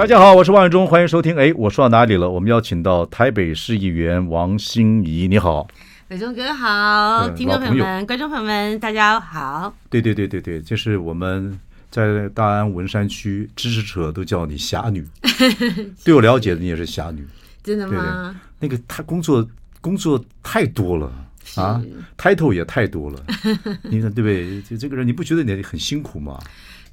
大家好，我是王永忠，欢迎收听。哎，我说到哪里了？我们邀请到台北市议员王心怡，你好，伟忠哥好，听众朋友们、观众朋友们，大家好。对对对对对，就是我们在大安文山区支持者都叫你侠女，对我了解的你也是侠女，真的吗？对对，那个他工作工作太多了啊，title 也太多了，你看对不对？就这个人，你不觉得你很辛苦吗？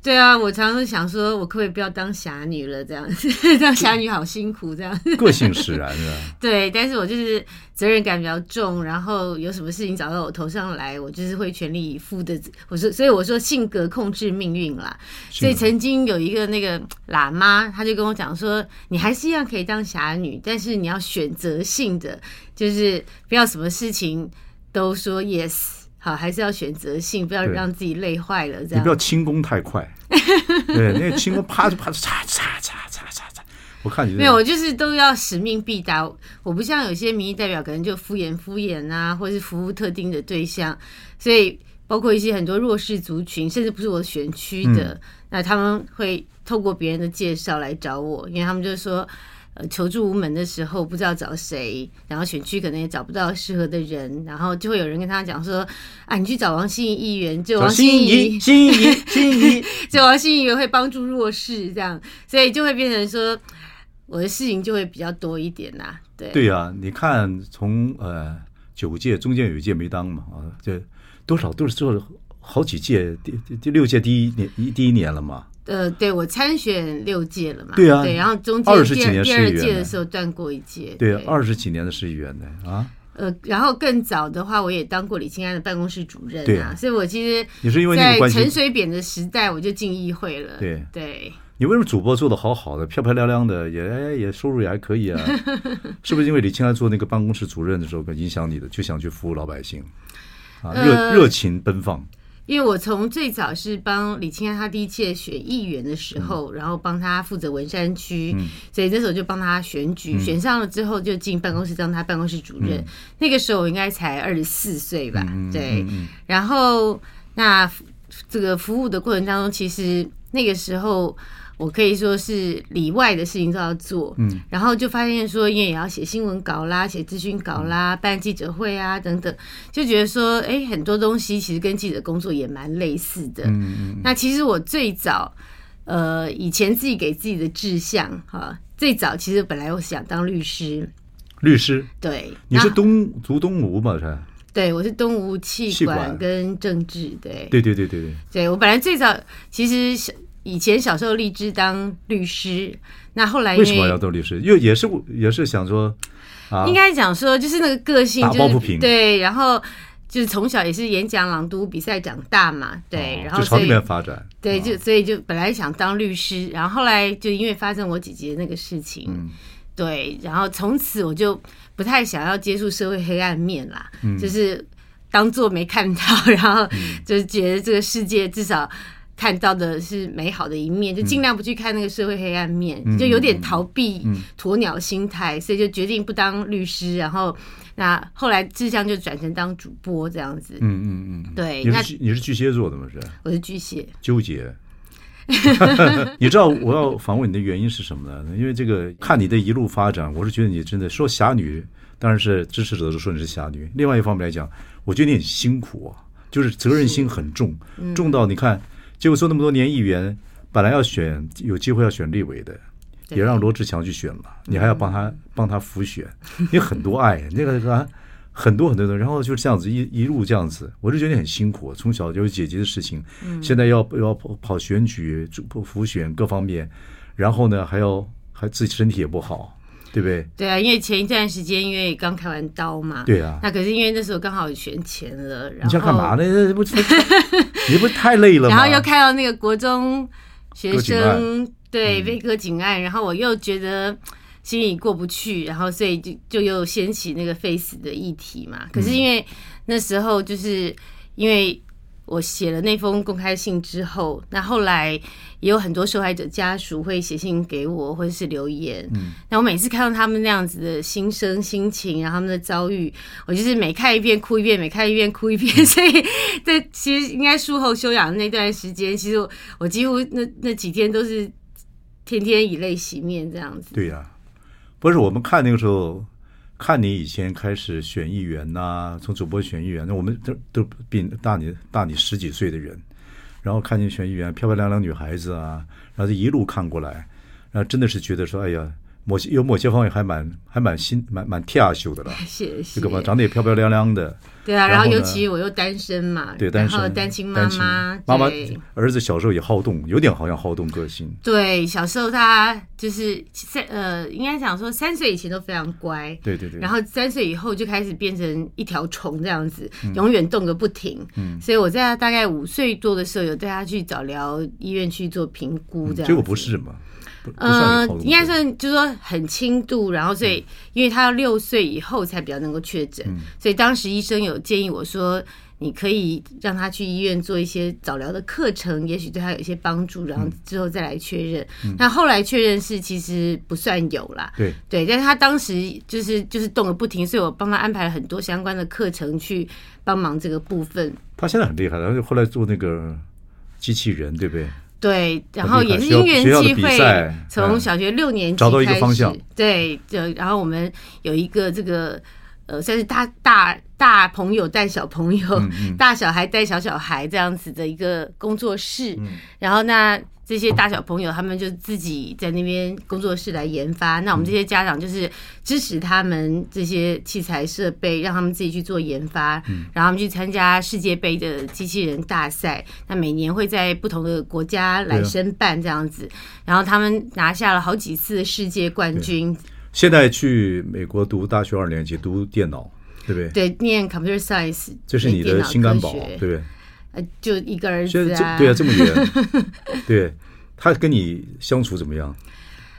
对啊，我常常想说，我可不可以不要当侠女了？这样子，当侠女好辛苦，这样。个性使然是吧？对，但是我就是责任感比较重，然后有什么事情找到我头上来，我就是会全力以赴的。我说，所以我说性格控制命运啦。所以曾经有一个那个喇嘛，他就跟我讲说，你还是一样可以当侠女，但是你要选择性的，就是不要什么事情都说 yes。好，还是要选择性，不要让自己累坏了。这样，你不要轻功太快。对，那个轻功啪就啪就嚓嚓嚓嚓嚓嚓。我看你没有，我就是都要使命必达。我不像有些民意代表，可能就敷衍敷衍啊，或是服务特定的对象。所以，包括一些很多弱势族群，甚至不是我选区的，嗯，那他们会透过别人的介绍来找我，因为他们就说。呃，求助无门的时候不知道找谁，然后选区可能也找不到适合的人，然后就会有人跟他讲说：“啊，你去找王心怡议员，就王心怡，心怡，心怡，就王心怡会帮助弱势，这样，所以就会变成说我的事情就会比较多一点呐。”对对呀、啊，你看从呃九届中间有一届没当嘛啊，这多少都是做了好几届，第第六届第一年一第一年了嘛。呃，对，我参选六届了嘛，对啊，对，然后中间二十几年第二届的时候断过一届，对，二十几年的市议员呢啊。呃，然后更早的话，我也当过李清安的办公室主任啊，所以我其实你是因为在陈水扁的时代我就进议会了，对对。你为什么主播做的好好的，漂漂亮亮的，也也收入也还可以啊？是不是因为李清安做那个办公室主任的时候，影响你的，就想去服务老百姓啊，热、呃、热情奔放。因为我从最早是帮李清安他第一届选议员的时候，嗯、然后帮他负责文山区，嗯、所以那时候就帮他选举，嗯、选上了之后就进办公室当他办公室主任。嗯、那个时候我应该才二十四岁吧，嗯、对。然后那这个服务的过程当中，其实那个时候。我可以说是里外的事情都要做，嗯，然后就发现说，因为也要写新闻稿啦，写咨询稿啦，办记者会啊等等，就觉得说，哎，很多东西其实跟记者工作也蛮类似的。嗯嗯。那其实我最早，呃，以前自己给自己的志向，哈，最早其实本来我想当律师。律师。对。你是东读东吴吧？是。对，我是东吴气管跟政治，对。对对对对对。对，我本来最早其实以前小时候立志当律师，那后来为，什么要当律师？又也是也是想说，啊、应该讲说就是那个个性、就是，打抱不平。对，然后就是从小也是演讲朗读比赛长大嘛，对，哦、然后就朝那边发展，对，就所以就本来想当律师，然后后来就因为发生我姐姐那个事情，嗯、对，然后从此我就不太想要接触社会黑暗面啦，嗯、就是当做没看到，然后就是觉得这个世界至少。看到的是美好的一面，就尽量不去看那个社会黑暗面，嗯、就有点逃避鸵鸟心态，嗯、所以就决定不当律师。然后，那后来志向就转成当主播这样子。嗯嗯嗯，嗯对。你是你是巨蟹座的吗？是？我是巨蟹。纠结。你知道我要访问你的原因是什么呢？因为这个看你的一路发展，我是觉得你真的说侠女，当然是支持者都说你是侠女。另外一方面来讲，我觉得你很辛苦啊，就是责任心很重，嗯、重到你看。结果做那么多年议员，本来要选有机会要选立委的，也让罗志强去选了，你还要帮他帮他辅选，你很多爱那个啊很多很多的，然后就这样子一一路这样子，我就觉得你很辛苦，从小就有姐姐的事情，现在要要跑跑选举、辅选各方面，然后呢还要还自己身体也不好。对不对？对啊，因为前一段时间因为刚开完刀嘛，对啊，那可是因为那时候刚好有选钱了，然后干嘛呢？不，你不太累了吗？然后又看到那个国中学生对被割颈案，然后我又觉得心里过不去，然后所以就就又掀起那个 face 的议题嘛。可是因为那时候就是因为。我写了那封公开信之后，那后来也有很多受害者家属会写信给我，或者是留言。嗯，那我每次看到他们那样子的心声、心情，然后他们的遭遇，我就是每看一遍哭一遍，每看一遍哭一遍。嗯、所以，在其实应该术后休养的那段时间，其实我我几乎那那几天都是天天以泪洗面这样子。对呀、啊，不是我们看那个时候。看你以前开始选议员呐、从主播选议员，那我们都都比大你大你十几岁的人，然后看你选议员，漂漂亮亮女孩子啊，然后这一路看过来，然后真的是觉得说，哎呀。某些有某些方面还蛮还蛮新蛮蛮跳秀的了，谢谢。这个吧，长得也漂漂亮亮的。对啊，然后尤其我又单身嘛，对，单身单亲妈妈，妈妈儿子小时候也好动，有点好像好动个性。对，小时候他就是三呃，应该讲说三岁以前都非常乖，对对对。然后三岁以后就开始变成一条虫这样子，永远动个不停。嗯。所以我在他大概五岁多的时候，有带他去早疗医院去做评估，这样。结果不是嘛？嗯，应该算就是说很轻度，然后所以因为他要六岁以后才比较能够确诊，所以当时医生有建议我说，你可以让他去医院做一些早疗的课程，也许对他有一些帮助，然后之后再来确认。那后来确认是其实不算有啦，对对，但是他当时就是就是动个不停，所以我帮他安排了很多相关的课程去帮忙这个部分。他现在很厉害，然后后来做那个机器人，对不对？对，然后也是因缘机会，从小学六年级找到一个方向。对，就然后我们有一个这个呃，算是大大大朋友带小朋友，嗯嗯、大小孩带小小孩这样子的一个工作室。嗯、然后那。这些大小朋友，他们就自己在那边工作室来研发。那我们这些家长就是支持他们这些器材设备，让他们自己去做研发。然后他们去参加世界杯的机器人大赛。那每年会在不同的国家来申办这样子。然后他们拿下了好几次世界冠军。现在去美国读大学二年级，读电脑，对不对？对，念 Computer Science，这是你的心肝宝，对不对？就一个儿子啊，对啊，这么远，对，他跟你相处怎么样？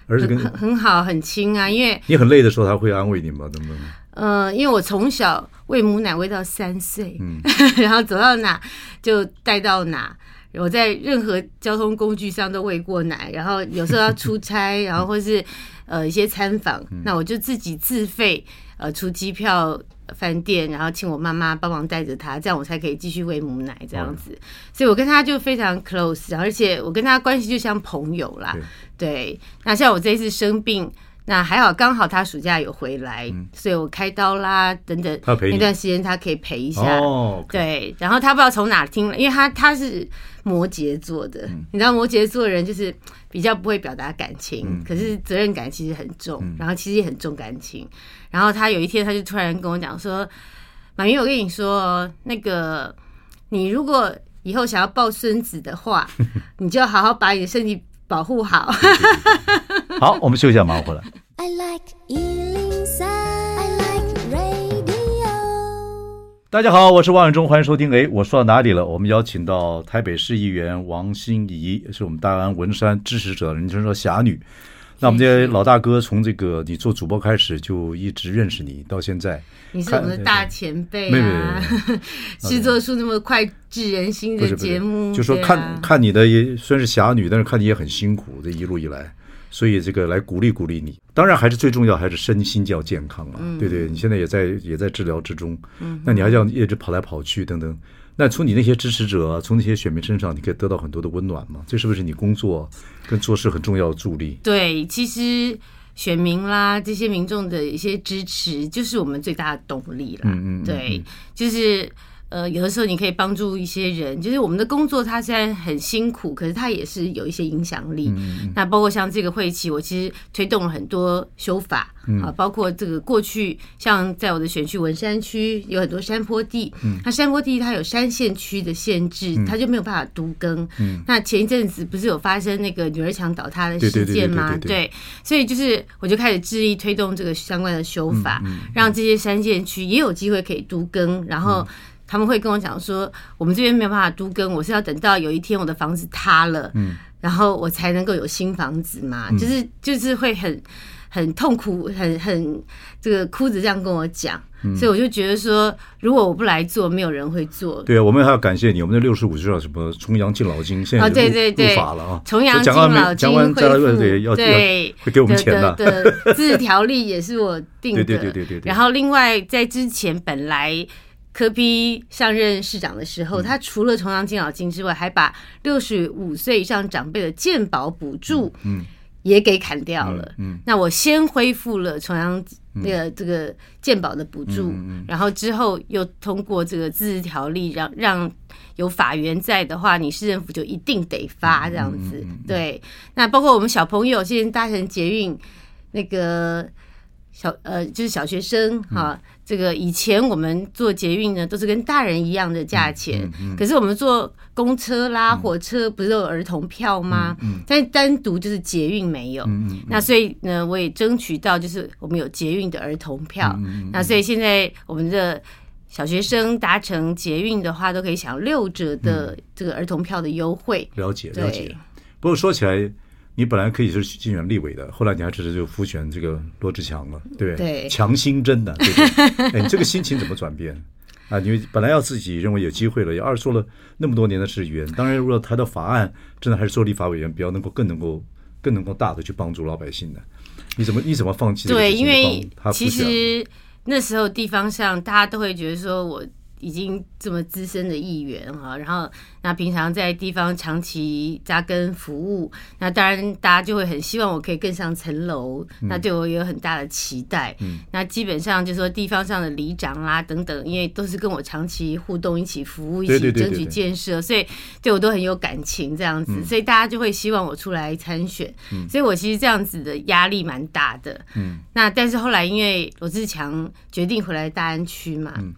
儿子跟很很好，很亲啊。因为你很累的时候，他会安慰你吗？怎么？呃，因为我从小喂母奶喂到三岁，嗯，然后走到哪就带到哪。我在任何交通工具上都喂过奶，然后有时候要出差，然后或是呃一些参访，那我就自己自费呃出机票。饭店，然后请我妈妈帮忙带着他，这样我才可以继续喂母奶这样子。所以我跟他就非常 close，而且我跟他关系就像朋友啦。对，那像我这一次生病，那还好刚好他暑假有回来，所以我开刀啦等等，那段时间他可以陪一下。哦对，然后他不知道从哪听了，因为他他是摩羯座的，你知道摩羯座的人就是比较不会表达感情，可是责任感其实很重，然后其实也很重感情。然后他有一天，他就突然跟我讲说：“马云，我跟你说，那个你如果以后想要抱孙子的话，你就要好好把你的身体保护好。”好，我们休息一下，马上回来。I like 103, I like radio。大家好，我是王永忠，欢迎收听。哎，我说到哪里了？我们邀请到台北市议员王心怡，是我们大安文山支持者，人称说侠女。那我们这些老大哥从这个你做主播开始就一直认识你到现在，你是我们的大前辈啊，制作出那么脍炙人心的节目，就说看看你的也虽然是侠女，但是看你也很辛苦，这一路以来，所以这个来鼓励鼓励你。当然还是最重要还是身心要健康啊，对对，你现在也在也在治疗之中，嗯那你还要一直跑来跑去等等。那从你那些支持者，从那些选民身上，你可以得到很多的温暖嘛？这是不是你工作跟做事很重要的助力？对，其实选民啦，这些民众的一些支持，就是我们最大的动力啦。嗯嗯，对，就是。呃，有的时候你可以帮助一些人，就是我们的工作，它虽然很辛苦，可是它也是有一些影响力。嗯、那包括像这个会期，我其实推动了很多修法、嗯、啊，包括这个过去像在我的选区文山区有很多山坡地，嗯，它山坡地它有山限区的限制，它就没有办法都更。嗯，那前一阵子不是有发生那个女儿墙倒塌的事件吗？对，所以就是我就开始致力推动这个相关的修法，让这些山限区也有机会可以都更，然后。他们会跟我讲说，我们这边没有办法都跟，我是要等到有一天我的房子塌了，嗯，然后我才能够有新房子嘛，嗯、就是就是会很很痛苦，很很这个哭着这样跟我讲。所以我就觉得说，如果我不来做，没有人会做。对啊，我们还要感谢你。我们的六十五岁叫什么？重阳敬老金，现在入对对对法了啊！重阳敬老金恢复，对要对会给我们钱的。的自治条例也是我定的。对对对对对。然后另外在之前本来柯比上任市长的时候，他除了重阳敬老金之外，还把六十五岁以上长辈的健保补助嗯也给砍掉了。嗯，那我先恢复了重阳。那个这个健保的补助，然后之后又通过这个自治条例，让让有法源在的话，你市政府就一定得发这样子。对，那包括我们小朋友现在搭乘捷运，那个小呃就是小学生哈。这个以前我们坐捷运呢，都是跟大人一样的价钱。嗯嗯嗯、可是我们坐公车啦、火车，不是都有儿童票吗？但单独就是捷运没有。那所以呢，我也争取到，就是我们有捷运的儿童票。那所以现在我们的小学生搭乘捷运的话，都可以享六折的这个儿童票的优惠。了解、嗯、了解。不过说起来。你本来可以是竞选立委的，后来你还只是就辅选这个罗志强了，对不对？强心针的，对不对？哎，你这个心情怎么转变啊？因为本来要自己认为有机会了，也二做了那么多年的市议员，当然如果他的法案真的还是做立法委员，比较能够更能够更能够大的去帮助老百姓的，你怎么你怎么放弃？对，因为其实那时候地方上大家都会觉得说我。已经这么资深的议员哈，然后那平常在地方长期扎根服务，那当然大家就会很希望我可以更上层楼，那对我也有很大的期待。嗯，那基本上就是说地方上的里长啦等等，因为都是跟我长期互动、一起服务、一起争取建设，所以对我都很有感情这样子，所以大家就会希望我出来参选。嗯，所以我其实这样子的压力蛮大的。嗯，那但是后来因为罗志强决定回来大安区嘛。嗯。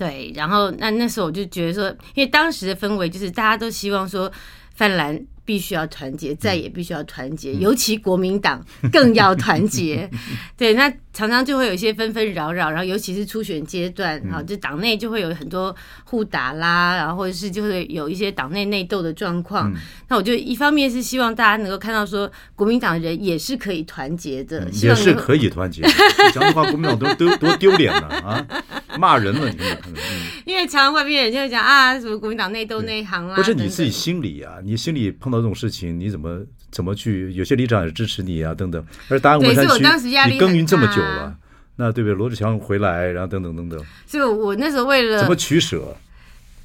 对，然后那那时候我就觉得说，因为当时的氛围就是大家都希望说，泛蓝。必须要团结，再也必须要团结，尤其国民党更要团结。对，那常常就会有一些纷纷扰扰，然后尤其是初选阶段，啊，就党内就会有很多互打啦，然后或者是就会有一些党内内斗的状况。那我就一方面是希望大家能够看到说，国民党人也是可以团结的，也是可以团结。讲的话，国民党都都多丢脸了啊，骂人了，你。因为常常外面人就会讲啊，什么国民党内斗内行啦，不是你自己心里啊，你心里碰到。这种事情你怎么怎么去？有些里长也支持你啊，等等。而大安文山区你耕耘这么久了，那对不对？罗志强回来，然后等等等等。所以，我那时候为了怎么取舍，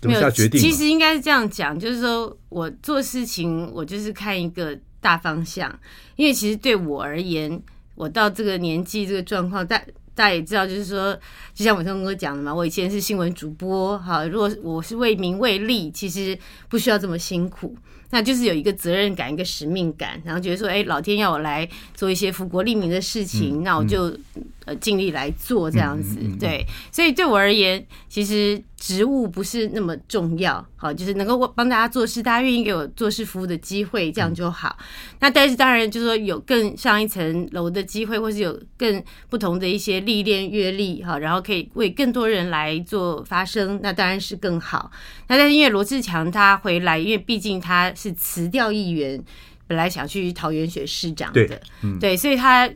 怎么下决定？其实应该是这样讲，就是说我做事情，我就是看一个大方向。因为其实对我而言，我到这个年纪，这个状况，大大家也知道，就是说，就像伟忠哥讲的嘛，我以前是新闻主播，哈，如果我是为名为利，其实不需要这么辛苦。那就是有一个责任感，一个使命感，然后觉得说，哎，老天要我来做一些福国利民的事情，那我就呃尽力来做这样子。对，所以对我而言，其实职务不是那么重要，好，就是能够帮大家做事，大家愿意给我做事服务的机会，这样就好。那但是当然就是说有更上一层楼的机会，或是有更不同的一些历练阅历，哈，然后可以为更多人来做发声，那当然是更好。那但是因为罗志强他回来，因为毕竟他。是辞掉议员，本来想去桃园选市长的，对，所以他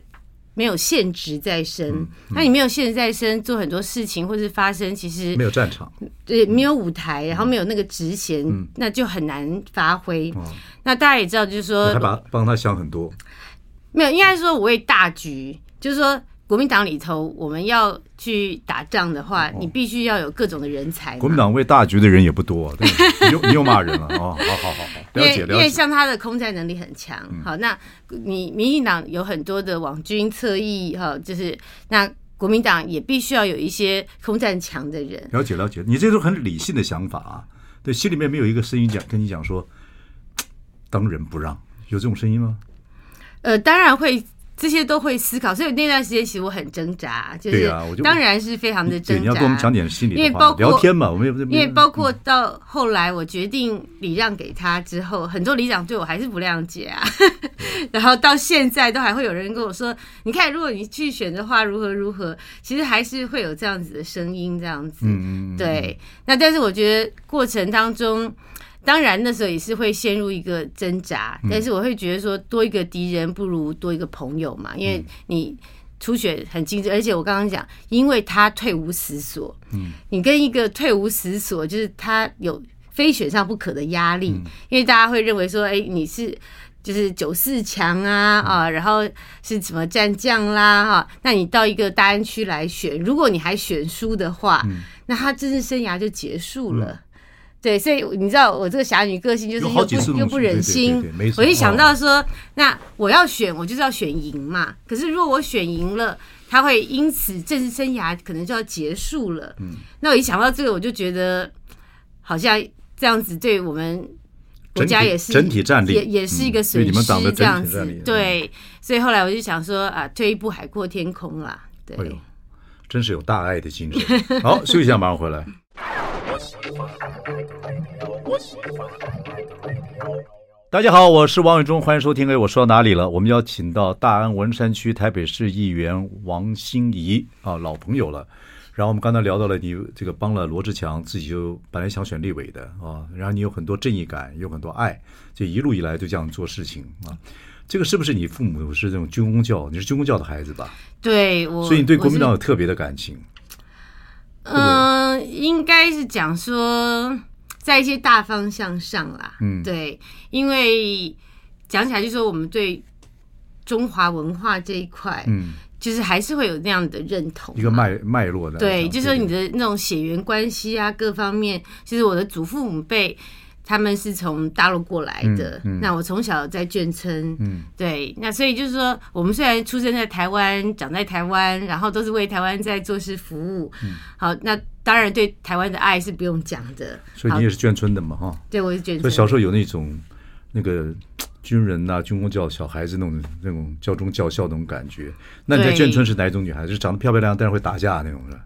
没有现职在身。那你没有现职在身，做很多事情或是发生，其实没有战场，对，没有舞台，然后没有那个职衔，嗯、那就很难发挥。嗯、那大家也知道，就是说，他把帮他想很多，没有，应该是说我为大局，就是说。国民党里头，我们要去打仗的话，你必须要有各种的人才。国民党为大局的人也不多，对，你又 你又骂人了哦，好好好好，了解了解。因为像他的空战能力很强，好，那你民进党有很多的网军侧翼，哈，就是那国民党也必须要有一些空战强的人。了解了解，你这都很理性的想法啊，对，心里面没有一个声音讲跟你讲说，当仁不让，有这种声音吗？呃，当然会。这些都会思考，所以那段时间其实我很挣扎，就是当然是非常的挣扎。你要跟我们讲点心里话，因为包括聊天嘛，我们也不。因为包括到后来我决定礼让给他之后，很多里长对我还是不谅解啊。然后到现在都还会有人跟我说：“你看，如果你去选的话，如何如何。”其实还是会有这样子的声音，这样子。对。那但是我觉得过程当中。当然那时候也是会陷入一个挣扎，但是我会觉得说，多一个敌人不如多一个朋友嘛，因为你初选很精致，而且我刚刚讲，因为他退无死所，嗯，你跟一个退无死所，就是他有非选上不可的压力，因为大家会认为说，哎，你是。就是九四强啊啊，然后是什么战将啦哈？那你到一个大安区来选，如果你还选输的话，那他政治生涯就结束了。对，所以你知道我这个侠女个性就是又不又不忍心，我一想到说，那我要选，我就是要选赢嘛。可是如果我选赢了，他会因此政治生涯可能就要结束了。嗯那我一想到这个，我就觉得好像这样子对我们。国家也是整体战力，也也是一个损失，这样子。对，所以后来我就想说啊，退一步海阔天空啦。对，哎，真是有大爱的精神。好，休息一下，马上回来。大家好，我是王伟忠，欢迎收听。哎，我说到哪里了？我们要请到大安文山区台北市议员王心怡啊，老朋友了。然后我们刚才聊到了你这个帮了罗志强，自己就本来想选立委的啊，然后你有很多正义感，有很多爱，就一路以来就这样做事情啊。这个是不是你父母是这种军公教？你是军公教的孩子吧？对，我所以你对国民党有特别的感情。嗯、呃，应该是讲说在一些大方向上啦。嗯，对，因为讲起来就是说我们对中华文化这一块，嗯。就是还是会有那样的认同，一个脉脉络的。对，就是说你的那种血缘关系啊，各方面，其实我的祖父母辈他们是从大陆过来的。嗯嗯、那我从小在眷村，嗯，对，那所以就是说，我们虽然出生在台湾，长在台湾，然后都是为台湾在做事服务。嗯，好，那当然对台湾的爱是不用讲的。所以你也是眷村的嘛，哈？对，我是眷村。所以小时候有那种那个。军人呐、啊，军工教小孩子那种那种教中教校那种感觉。那你在眷村是哪一种女孩子？就是长得漂漂亮亮，但是会打架那种的，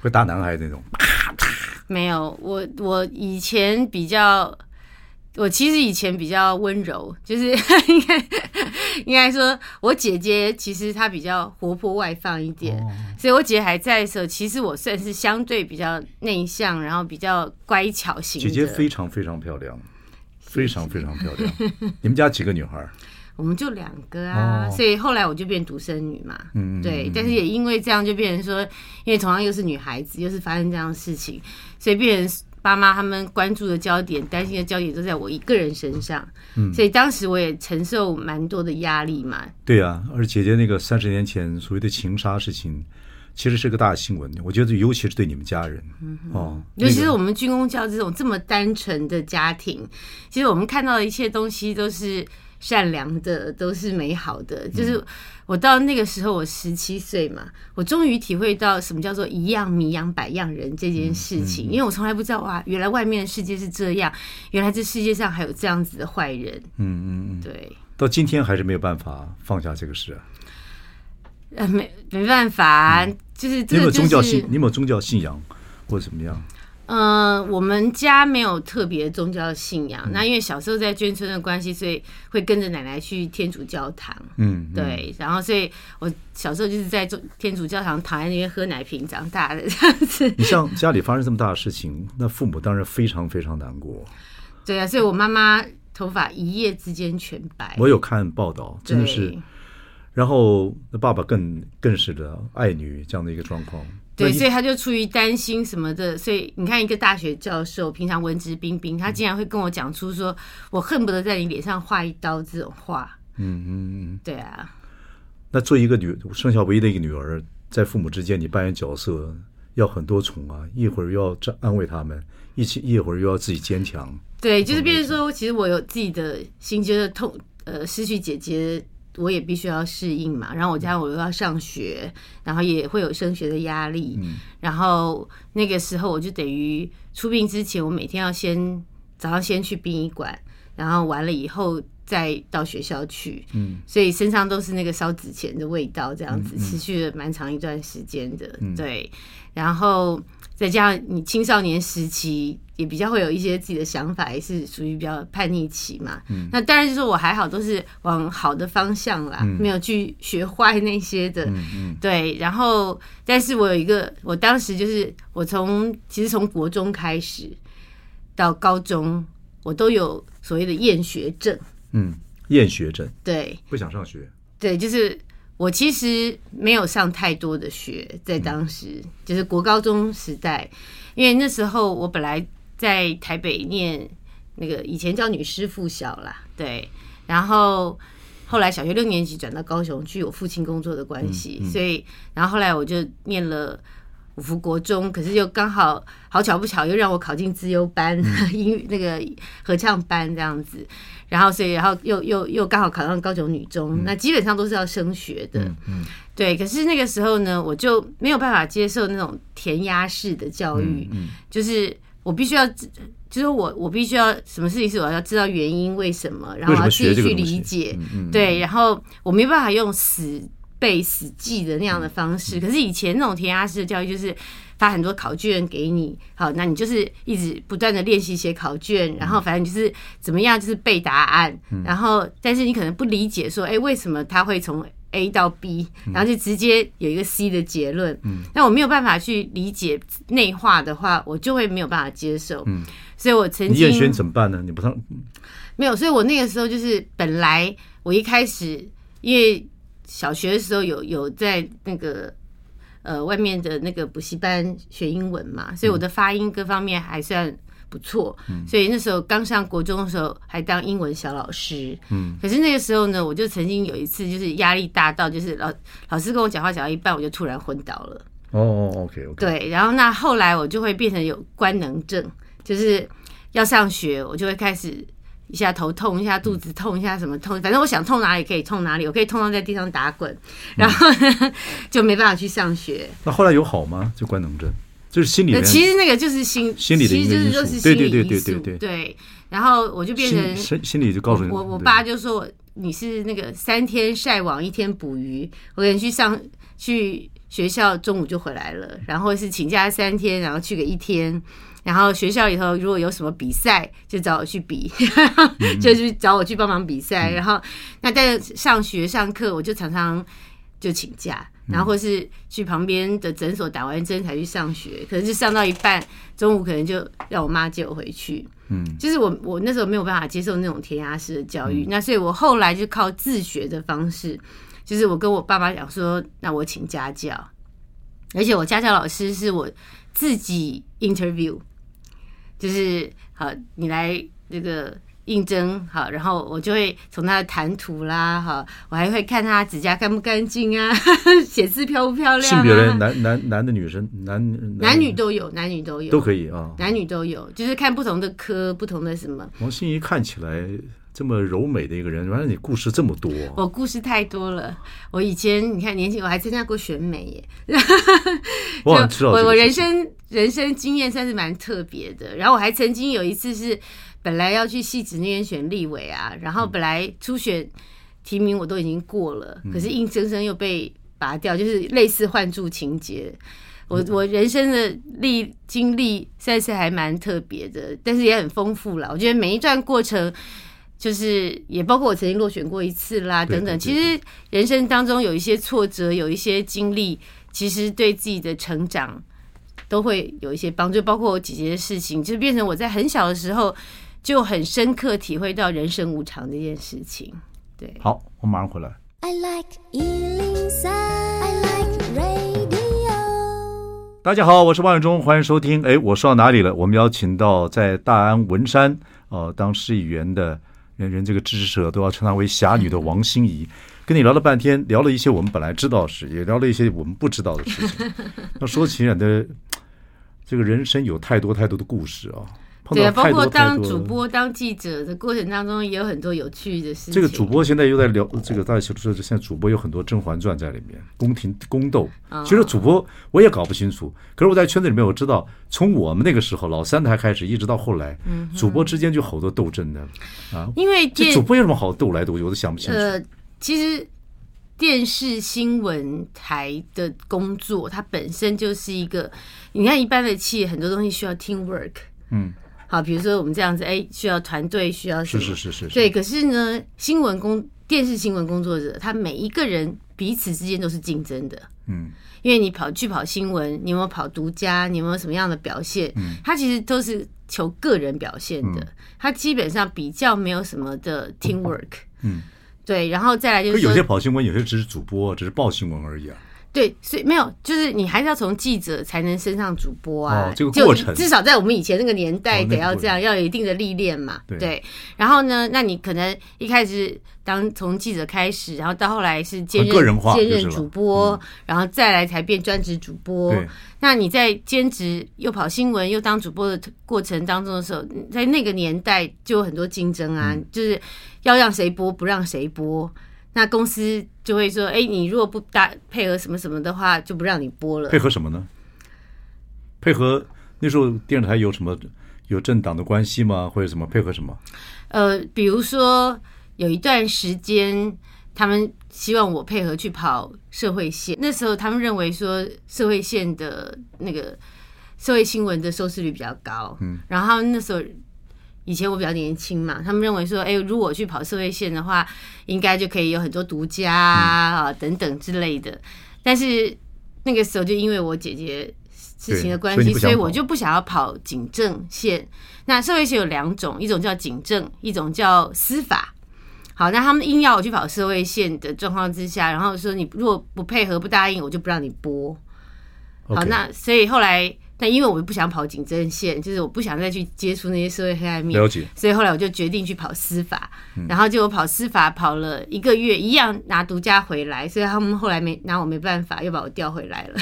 会打男孩那种。没有，我我以前比较，我其实以前比较温柔，就是应 该应该说，我姐姐其实她比较活泼外放一点，哦、所以我姐姐还在的时候，其实我算是相对比较内向，然后比较乖巧型。姐姐非常非常漂亮。非常非常漂亮。你们家几个女孩？我们就两个啊，哦、所以后来我就变独生女嘛。嗯，对。但是也因为这样，就变成说，因为同样又是女孩子，又是发生这样的事情，所以变成爸妈他们关注的焦点、担心的焦点都在我一个人身上。嗯，所以当时我也承受蛮多的压力嘛。对啊，而姐姐那个三十年前所谓的情杀事情。其实是个大新闻，我觉得尤其是对你们家人，嗯、哦，尤其是我们军工教这种这么单纯的家庭，其实我们看到的一切东西都是善良的，都是美好的。就是我到那个时候，我十七岁嘛，我终于体会到什么叫做一样米养百样人这件事情，因为我从来不知道哇，原来外面的世界是这样，原来这世界上还有这样子的坏人。嗯嗯嗯，对，到今天还是没有办法放下这个事啊。呃，没没办法，嗯、就是这个、就是、你有没有宗教信？你有没有宗教信仰或者怎么样？嗯、呃，我们家没有特别宗教信仰。嗯、那因为小时候在眷村的关系，所以会跟着奶奶去天主教堂。嗯，嗯对。然后，所以我小时候就是在天主教堂躺在那边喝奶瓶长大的这样子。你像家里发生这么大的事情，那父母当然非常非常难过。对啊，所以我妈妈头发一夜之间全白。我有看报道，真的是。然后，那爸爸更更是的爱女这样的一个状况。对，所以他就出于担心什么的，所以你看，一个大学教授，平常文质彬彬，他竟然会跟我讲出说：“我恨不得在你脸上划一刀”这种话。嗯嗯嗯，对啊。那做一个女，生下唯一的一个女儿，在父母之间，你扮演角色要很多重啊，一会儿又要安慰他们，一起一会儿又要自己坚强。对，就是变成说，其实我有自己的心觉得痛，呃，失去姐姐。我也必须要适应嘛，然后我家我又要上学，然后也会有升学的压力，嗯、然后那个时候我就等于出殡之前，我每天要先早上先去殡仪馆，然后完了以后再到学校去，嗯，所以身上都是那个烧纸钱的味道，这样子持续了蛮长一段时间的，嗯、对，然后。再加上你青少年时期也比较会有一些自己的想法，也是属于比较叛逆期嘛。嗯，那当然就是说我还好，都是往好的方向啦，嗯、没有去学坏那些的。嗯嗯，嗯对。然后，但是我有一个，我当时就是我从其实从国中开始到高中，我都有所谓的厌学症。嗯，厌学症，对，不想上学。对，就是我其实没有上太多的学，在当时、嗯、就是国高中时代，因为那时候我本来在台北念那个以前叫女师附小啦，对，然后后来小学六年级转到高雄去，我父亲工作的关系，所以然后后来我就念了五福国中，可是又刚好好巧不巧又让我考进资优班，音、嗯、那个合唱班这样子。然后，所以，然后又又又刚好考上高雄女中，嗯、那基本上都是要升学的，嗯嗯、对。可是那个时候呢，我就没有办法接受那种填鸭式的教育，就是我必须要，就是我我必须要什么事情是我要知道原因为什么，然后我要自己去理解，对。然后我没办法用死背死记的那样的方式，嗯、可是以前那种填鸭式的教育就是。发很多考卷给你，好，那你就是一直不断的练习写考卷，然后反正就是怎么样，就是背答案，然后但是你可能不理解说，哎，为什么他会从 A 到 B，然后就直接有一个 C 的结论，嗯那我没有办法去理解内化的话，我就会没有办法接受，嗯所以我曾经，你厌学怎么办呢？你不上没有，所以我那个时候就是本来我一开始因为小学的时候有有在那个。呃，外面的那个补习班学英文嘛，所以我的发音各方面还算不错。嗯，所以那时候刚上国中的时候，还当英文小老师。嗯，可是那个时候呢，我就曾经有一次就是压力大到，就是老老师跟我讲话讲到一半，我就突然昏倒了。哦，OK OK。对，然后那后来我就会变成有官能症，就是要上学，我就会开始。一下头痛，一下肚子痛，一下什么痛，反正我想痛哪里可以痛哪里，我可以痛到在地上打滚，然后呢 就没办法去上学。那后来有好吗？就官能症，就是心理。其实那个就是心心理的因素，其实就是心理因素。对对对对对对。然后我就变成心心理就告诉你，我我爸就说你是那个三天晒网一天捕鱼，我可能去上去学校中午就回来了，然后是请假三天，然后去个一天。然后学校里头如果有什么比赛，就找我去比，就是找我去帮忙比赛。然后那在上学上课，我就常常就请假，然后或是去旁边的诊所打完针才去上学。可能就上到一半，中午可能就让我妈接我回去。嗯，就是我我那时候没有办法接受那种填鸭式的教育，那所以我后来就靠自学的方式，就是我跟我爸爸讲说，那我请家教，而且我家教老师是我自己 interview。就是好，你来这个应征好，然后我就会从他的谈吐啦，哈，我还会看他指甲干不干净啊，写字漂不漂亮啊。性别人男男男的女生男男，女都有，男女都有，都可以啊，男女都有，就是看不同的科，不同的什么。王心怡看起来。这么柔美的一个人，原来你故事这么多。我故事太多了。我以前你看年轻，我还参加过选美耶。我我我人生人生经验算是蛮特别的。然后我还曾经有一次是本来要去戏子那边选立委啊，然后本来初选提名我都已经过了，可是硬生生又被拔掉，就是类似换柱情节。我我人生的历经历算是还蛮特别的，但是也很丰富了。我觉得每一段过程。就是也包括我曾经落选过一次啦，等等。其实人生当中有一些挫折，有一些经历，其实对自己的成长都会有一些帮助。包括我姐姐的事情，就变成我在很小的时候就很深刻体会到人生无常这件事情。对，好，我马上回来。I like 103, I like radio。大家好，我是万永忠，欢迎收听。哎，我说到哪里了？我们邀请到在大安文山呃当市议员的。人人这个支持者都要称她为侠女的王心怡，跟你聊了半天，聊了一些我们本来知道的事，也聊了一些我们不知道的事情。那说起来的这个人生有太多太多的故事啊。对啊，包括当主播、当记者的过程当中，也有很多有趣的事情。这个主播现在又在聊这个，大家说现在主播有很多《甄嬛传》在里面，宫廷宫斗。其实主播我也搞不清楚，可是我在圈子里面我知道，从我们那个时候老三台开始，一直到后来，主播之间就好多斗争的啊。因为这主播有什么好斗来斗去，我都想不清楚。呃，其实电视新闻台的工作，它本身就是一个，你看一般的企业，很多东西需要 teamwork，嗯。好，比如说我们这样子，哎，需要团队，需要什么？是是是是。对，可是呢，新闻工电视新闻工作者，他每一个人彼此之间都是竞争的。嗯，因为你跑去跑新闻，你有没有跑独家？你有没有什么样的表现？嗯，他其实都是求个人表现的，他基本上比较没有什么的 teamwork。嗯，对，然后再来就是有些跑新闻，有些只是主播，只是报新闻而已啊。对，所以没有，就是你还是要从记者才能升上主播啊。哦、这个过程至少在我们以前那个年代得要这样，哦、要有一定的历练嘛。对，对。然后呢，那你可能一开始当从记者开始，然后到后来是兼任个人化兼任主播，嗯、然后再来才变专职主播。那你在兼职又跑新闻又当主播的过程当中的时候，在那个年代就有很多竞争啊，嗯、就是要让谁播不让谁播。那公司就会说：“哎，你如果不搭配合什么什么的话，就不让你播了。”配合什么呢？配合那时候电视台有什么有政党的关系吗？或者什么配合什么？呃，比如说有一段时间，他们希望我配合去跑社会线。那时候他们认为说社会线的那个社会新闻的收视率比较高。嗯，然后那时候。以前我比较年轻嘛，他们认为说，哎，如果去跑社会线的话，应该就可以有很多独家啊、嗯、等等之类的。但是那个时候就因为我姐姐事情的关系，所以，我就不想要跑警政线。那社会线有两种，一种叫警政，一种叫司法。好，那他们硬要我去跑社会线的状况之下，然后说你如果不配合、不答应，我就不让你播。好.那所以后来。但因为我不想跑警政线，就是我不想再去接触那些社会黑暗面，了解。所以后来我就决定去跑司法，嗯、然后结果跑司法跑了一个月，一样拿独家回来，所以他们后来没拿我没办法，又把我调回来了。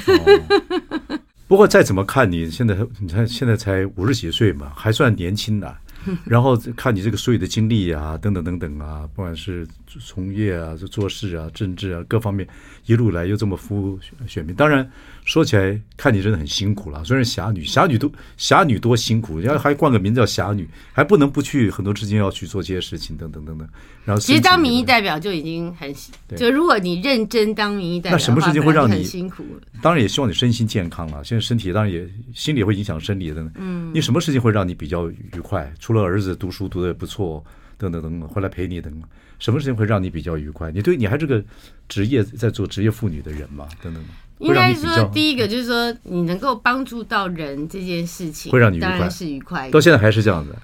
哦、不过再怎么看你现在，你看现在才五十几岁嘛，还算年轻的。然后看你这个所有的经历啊，等等等等啊，不管是从业啊、做事啊、政治啊各方面，一路来又这么服务选民。当然说起来，看你真的很辛苦了。虽然侠女，侠女多侠女多辛苦，然后还冠个名叫侠女，还不能不去很多之间要去做这些事情，等等等等。然后其实当民意代表就已经很就如果你认真当民意代表，那什么事情会让你很辛苦？当然也希望你身心健康了。现在身体当然也心理会影响生理的。嗯，你什么事情会让你比较愉快？除了儿子读书读的也不错，等等等等，回来陪你等等，什么事情会让你比较愉快？你对你还是个职业在做职业妇女的人嘛？等等，应该说第一个就是说你能够帮助到人这件事情会让你愉快，当然是愉快。到现在还是这样子。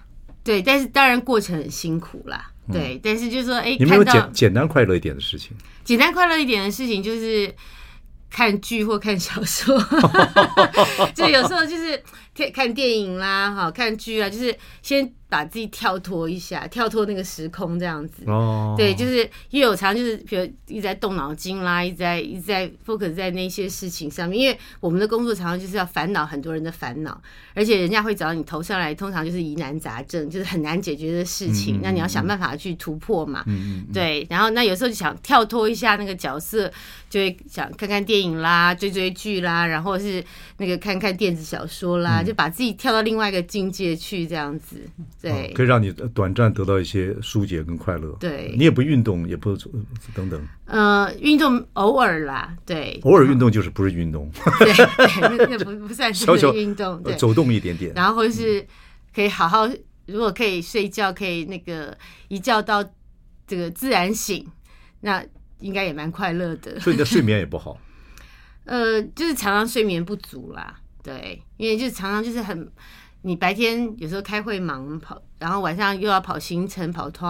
对，但是当然过程很辛苦啦。对，嗯、但是就是说，哎，你没有简简单快乐一点的事情？简单快乐一点的事情就是看剧或看小说，就有时候就是看看电影啦，哈，看剧啊，就是先。把自己跳脱一下，跳脱那个时空这样子。哦，对，就是因为我常常就是，比如一直在动脑筋啦，一直在一直在 focus 在那些事情上面。因为我们的工作常常就是要烦恼很多人的烦恼，而且人家会找你头上来，通常就是疑难杂症，就是很难解决的事情。嗯嗯嗯，那你要想办法去突破嘛。嗯，嗯，嗯对，然后那有时候就想跳脱一下那个角色，就会想看看电影啦，追追剧啦，然后是那个看看电子小说啦，嗯、就把自己跳到另外一个境界去这样子。对，可以让你短暂得到一些疏解跟快乐。对，你也不运动，也不等等。呃，运动偶尔啦，对，偶尔运动就是不是运动。对，那那不不算是运动，对，走动一点点。然后是可以好好，如果可以睡觉，可以那个一觉到这个自然醒，那应该也蛮快乐的。所以你的睡眠也不好。呃，就是常常睡眠不足啦，对，因为就是常常就是很。你白天有时候开会忙跑，然后晚上又要跑行程跑拖，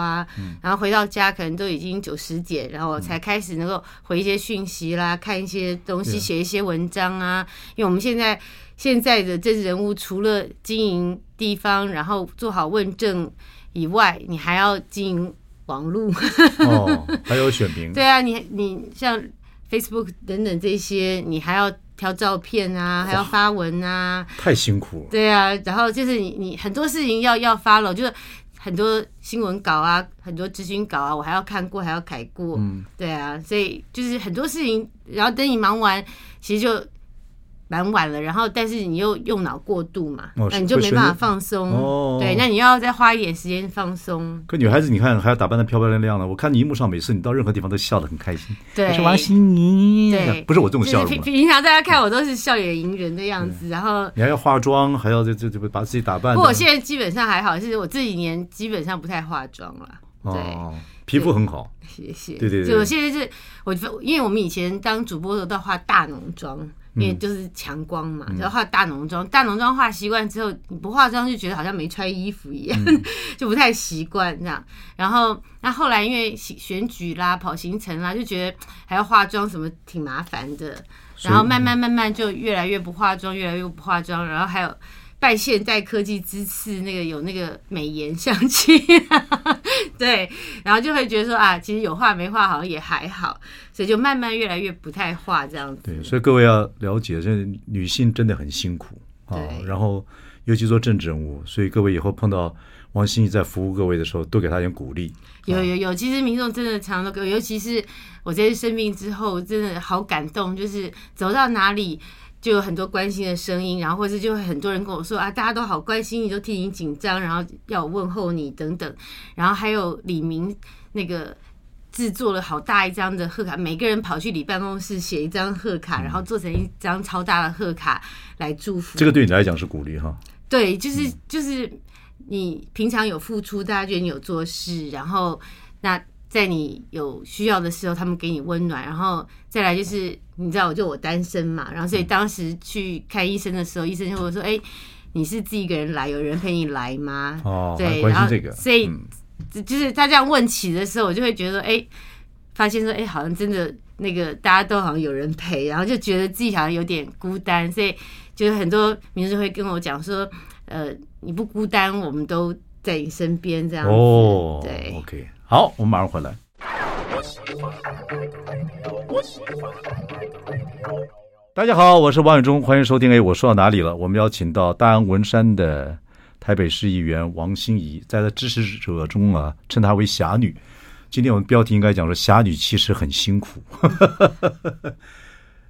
然后回到家可能都已经九十点，然后才开始能够回一些讯息啦，看一些东西，写一些文章啊。因为我们现在现在的政治人物除了经营地方，然后做好问政以外，你还要经营网络哦，还有选民。对啊，你你像 Facebook 等等这些，你还要。挑照片啊，还要发文啊，太辛苦了。对啊，然后就是你你很多事情要要 follow，就是很多新闻稿啊，很多咨询稿啊，我还要看过，还要改过。嗯，对啊，所以就是很多事情，然后等你忙完，其实就。蛮晚了，然后但是你又用脑过度嘛，那、哦、你就没办法放松。哦，对，那你要再花一点时间放松。可女孩子，你看还要打扮的漂漂亮亮的。我看你荧幕上每次你到任何地方都笑得很开心。对，是王心怡。对，不是我这种笑容。平平常大家看我都是笑脸迎人的样子，然后你还要化妆，还要这这这把自己打扮。不过我现在基本上还好，是我这几年基本上不太化妆了。对，哦、皮肤很好。谢谢。对对对，就我现在是我，因为我们以前当主播的都要化大浓妆。因为就是强光嘛，然后化大浓妆，大浓妆化习惯之后，你不化妆就觉得好像没穿衣服一样，嗯、就不太习惯这样。然后那后来因为选举啦、跑行程啦，就觉得还要化妆什么挺麻烦的。然后慢慢慢慢就越来越不化妆，越来越不化妆。然后还有拜现代科技之赐，那个有那个美颜相机，对，然后就会觉得说啊，其实有画没画好像也还好，所以就慢慢越来越不太画这样子。对，所以各位要了解，这女性真的很辛苦啊。然后尤其做政治人物，所以各位以后碰到王心怡在服务各位的时候，多给她点鼓励。有有有，其实民众真的常常都给，尤其是我这次生病之后，真的好感动。就是走到哪里就有很多关心的声音，然后或者就会很多人跟我说啊，大家都好关心你，都替你紧张，然后要我问候你等等。然后还有李明那个制作了好大一张的贺卡，每个人跑去李办公室写一张贺卡，然后做成一张超大的贺卡来祝福。这个对你来讲是鼓励哈？对，就是就是。你平常有付出，大家觉得你有做事，然后那在你有需要的时候，他们给你温暖，然后再来就是你知道，我就我单身嘛，然后所以当时去看医生的时候，医生就会说：“哎，你是自己一个人来，有人陪你来吗？”哦，对，然后这个，所以就是他这样问起的时候，我就会觉得哎，发现说哎，好像真的那个大家都好像有人陪，然后就觉得自己好像有点孤单，所以就是很多名人会跟我讲说。呃，你不孤单，我们都在你身边，这样子。哦，对，OK，好，我们马上回来。大家好，我是王永忠，欢迎收听。哎，我说到哪里了？我们邀请到大安文山的台北市议员王心怡，在她支持者中啊，称她为侠女。今天我们标题应该讲说，侠女其实很辛苦。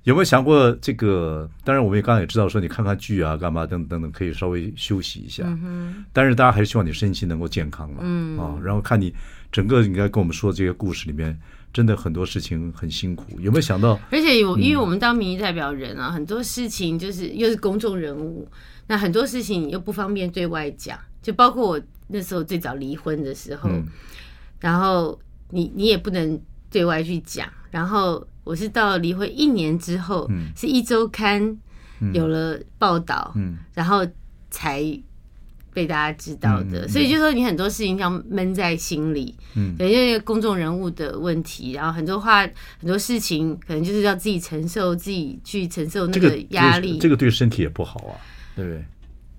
有没有想过这个？当然，我们也刚刚也知道，说你看看剧啊，干嘛等等等，可以稍微休息一下。嗯，但是大家还是希望你身心能够健康嘛。嗯啊，然后看你整个应该跟我们说的这些故事里面，真的很多事情很辛苦。有没有想到？而且有，因为我们当民意代表人啊，很多事情就是又是公众人物，那很多事情又不方便对外讲，就包括我那时候最早离婚的时候，然后你你也不能对外去讲，然后。我是到离婚一年之后，嗯、是一周刊有了报道，然后才被大家知道的。所以就说你很多事情要闷在心里，嗯，因为公众人物的问题，然后很多话很多事情可能就是要自己承受，自己去承受那个压力，这个对身体也不好啊，对不对？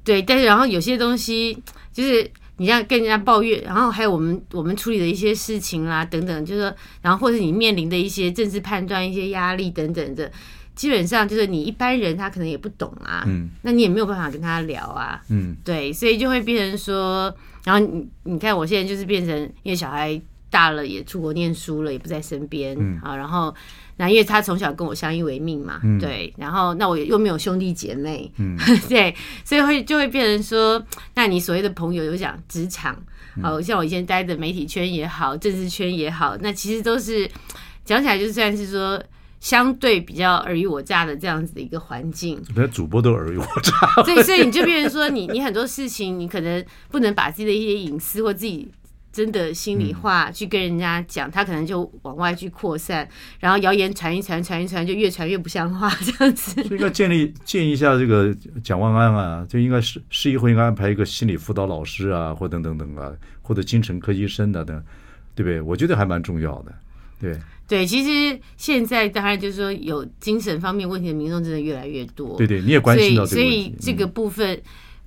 对，但是然后有些东西就是。你要跟人家抱怨，然后还有我们我们处理的一些事情啦，等等，就是说，然后或者你面临的一些政治判断、一些压力等等的，基本上就是你一般人他可能也不懂啊，嗯，那你也没有办法跟他聊啊，嗯，对，所以就会变成说，然后你你看我现在就是变成，因为小孩大了也出国念书了，也不在身边，嗯，啊，然后。那因为他从小跟我相依为命嘛，嗯、对，然后那我又没有兄弟姐妹，嗯、对，所以会就会变成说，那你所谓的朋友有讲职场，好、嗯、像我以前待的媒体圈也好，政治圈也好，那其实都是讲起来就算是说相对比较尔虞我诈的这样子的一个环境。连主播都尔虞我诈，所以所以你就变成说你，你你很多事情你可能不能把自己的一些隐私或自己。真的心里话去跟人家讲，他可能就往外去扩散，然后谣言传一传，传一传，就越传越不像话 这样子。所以应该建立建议一下这个蒋万安啊，就应该是市议会应该安排一个心理辅导老师啊，或等等等啊，或者精神科医生的等，对不对？我觉得还蛮重要的。对对，其实现在当然就是说有精神方面问题的民众真的越来越多。对对，你也关心到这个。所以，所以这个部分。嗯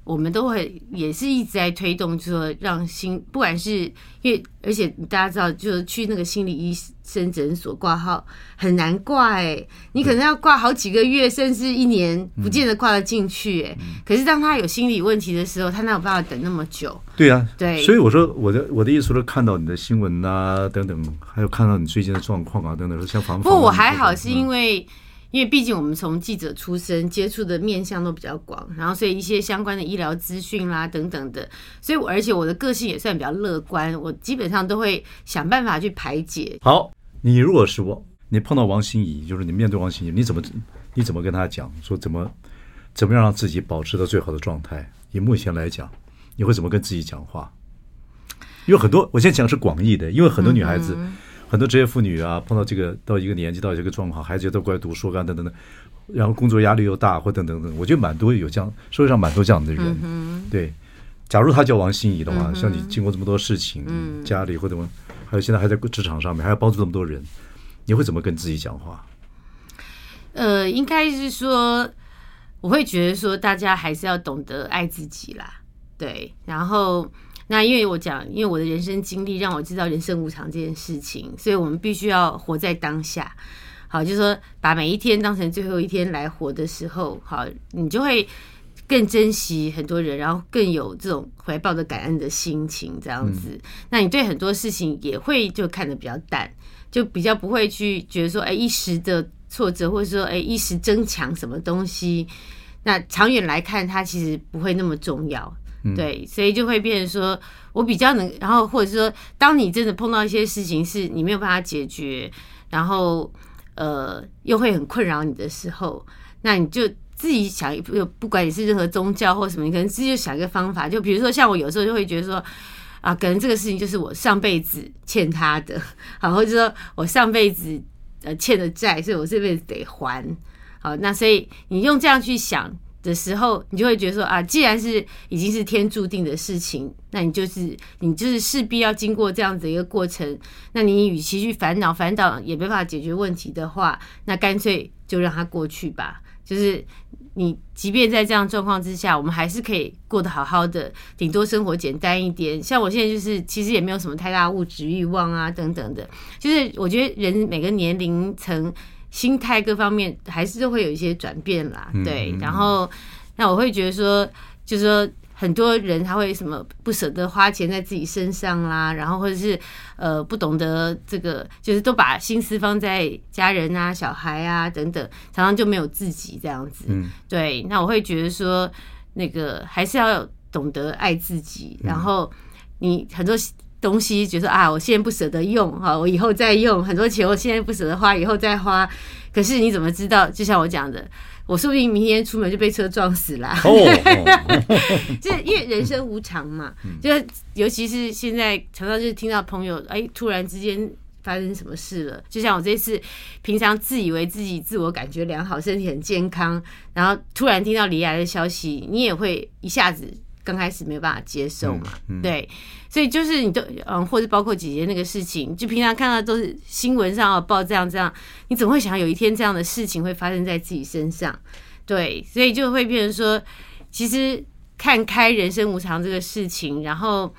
我们都会也是一直在推动，就是说让心，不管是因为，而且大家知道，就是去那个心理医生诊所挂号很难挂哎、欸，你可能要挂好几个月，甚至一年，不见得挂得进去哎、欸。可是当他有心理问题的时候，他哪有办法等那么久？对啊，对。所以我说我的我的意思说，看到你的新闻啊等等，还有看到你最近的状况啊等等，像防不过我还好，是因为。因为毕竟我们从记者出身，接触的面向都比较广，然后所以一些相关的医疗资讯啦等等的，所以我而且我的个性也算比较乐观，我基本上都会想办法去排解。好，你如果是我，你碰到王心怡，就是你面对王心怡，你怎么你怎么跟她讲，说怎么怎么样让自己保持到最好的状态？以目前来讲，你会怎么跟自己讲话？因为很多，我现在讲的是广义的，因为很多女孩子。嗯很多职业妇女啊，碰到这个到一个年纪，到一个状况，孩子都过来读书干等等等。然后工作压力又大，或等等等，我觉得蛮多有这样，社会上蛮多这样的人。嗯、对，假如他叫王心怡的话，嗯、像你经过这么多事情，嗯、家里或者还有现在还在职场上面，还要帮助这么多人，你会怎么跟自己讲话？呃，应该是说，我会觉得说，大家还是要懂得爱自己啦。对，然后那因为我讲，因为我的人生经历让我知道人生无常这件事情，所以我们必须要活在当下。好，就是说把每一天当成最后一天来活的时候，好，你就会更珍惜很多人，然后更有这种怀抱的感恩的心情，这样子。嗯、那你对很多事情也会就看得比较淡，就比较不会去觉得说，哎，一时的挫折，或者说，哎，一时争抢什么东西，那长远来看，它其实不会那么重要。对，所以就会变成说我比较能，然后或者是说，当你真的碰到一些事情是你没有办法解决，然后。呃，又会很困扰你的时候，那你就自己想，不不管你是任何宗教或什么，你可能自己就想一个方法。就比如说，像我有时候就会觉得说，啊，可能这个事情就是我上辈子欠他的，好，或者说我上辈子呃欠的债，所以我这辈子得还。好，那所以你用这样去想。的时候，你就会觉得说啊，既然是已经是天注定的事情，那你就是你就是势必要经过这样子一个过程。那你与其去烦恼，烦恼也没办法解决问题的话，那干脆就让它过去吧。就是你即便在这样状况之下，我们还是可以过得好好的，顶多生活简单一点。像我现在就是其实也没有什么太大物质欲望啊，等等的。就是我觉得人每个年龄层。心态各方面还是都会有一些转变啦，对。然后，那我会觉得说，就是说，很多人他会什么不舍得花钱在自己身上啦，然后或者是呃不懂得这个，就是都把心思放在家人啊、小孩啊等等，常常就没有自己这样子。对。那我会觉得说，那个还是要懂得爱自己，然后你很多。东西觉得啊，我现在不舍得用哈，我以后再用很多钱，我现在不舍得花，以后再花。可是你怎么知道？就像我讲的，我说不定明天出门就被车撞死了。哦，就因为人生无常嘛，就尤其是现在常常就是听到朋友哎，突然之间发生什么事了。就像我这次平常自以为自己自我感觉良好，身体很健康，然后突然听到离癌的消息，你也会一下子。刚开始没有办法接受嘛，嗯嗯、对，所以就是你都嗯，或者包括姐姐那个事情，就平常看到都是新闻上啊报这样这样，你总会想有一天这样的事情会发生在自己身上，对，所以就会变成说，其实看开人生无常这个事情，然后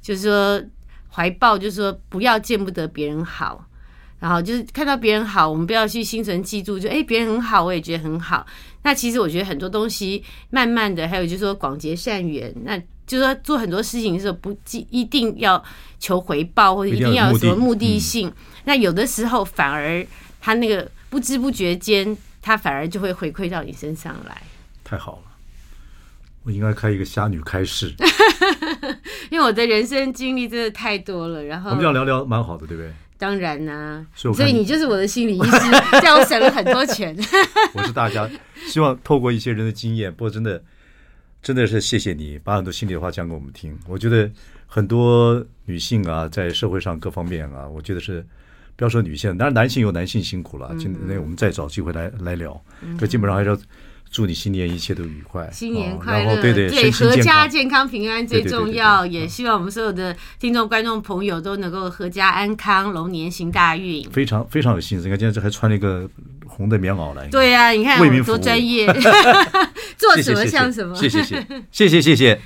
就是说怀抱，就是说不要见不得别人好。然后就是看到别人好，我们不要去心存嫉妒，就哎别人很好，我也觉得很好。那其实我觉得很多东西，慢慢的，还有就是说广结善缘，那就是说做很多事情的时候，不一定要求回报，或者一定要有什么目的性。嗯、那有的时候反而他那个不知不觉间，他反而就会回馈到你身上来。太好了，我应该开一个侠女开示，因为我的人生经历真的太多了。然后我们要聊聊蛮好的，对不对？当然呐、啊，所以，所以你就是我的心理医师，叫我省了很多钱。我是大家，希望透过一些人的经验，不过真的，真的是谢谢你把很多心里话讲给我们听。我觉得很多女性啊，在社会上各方面啊，我觉得是不要说女性，当然男性有男性辛苦了。今天那我们再找机会来来聊，可基本上还是要。祝你新年一切都愉快，新年快乐！哦、对对，对，阖家健康平安最重要。也希望我们所有的听众、观众朋友都能够阖家安康，龙年行大运。非常非常有心思，你看今天这还穿了一个红的棉袄来。对呀、啊，你看我们多专业，做什么像什么。谢谢谢谢谢谢谢谢。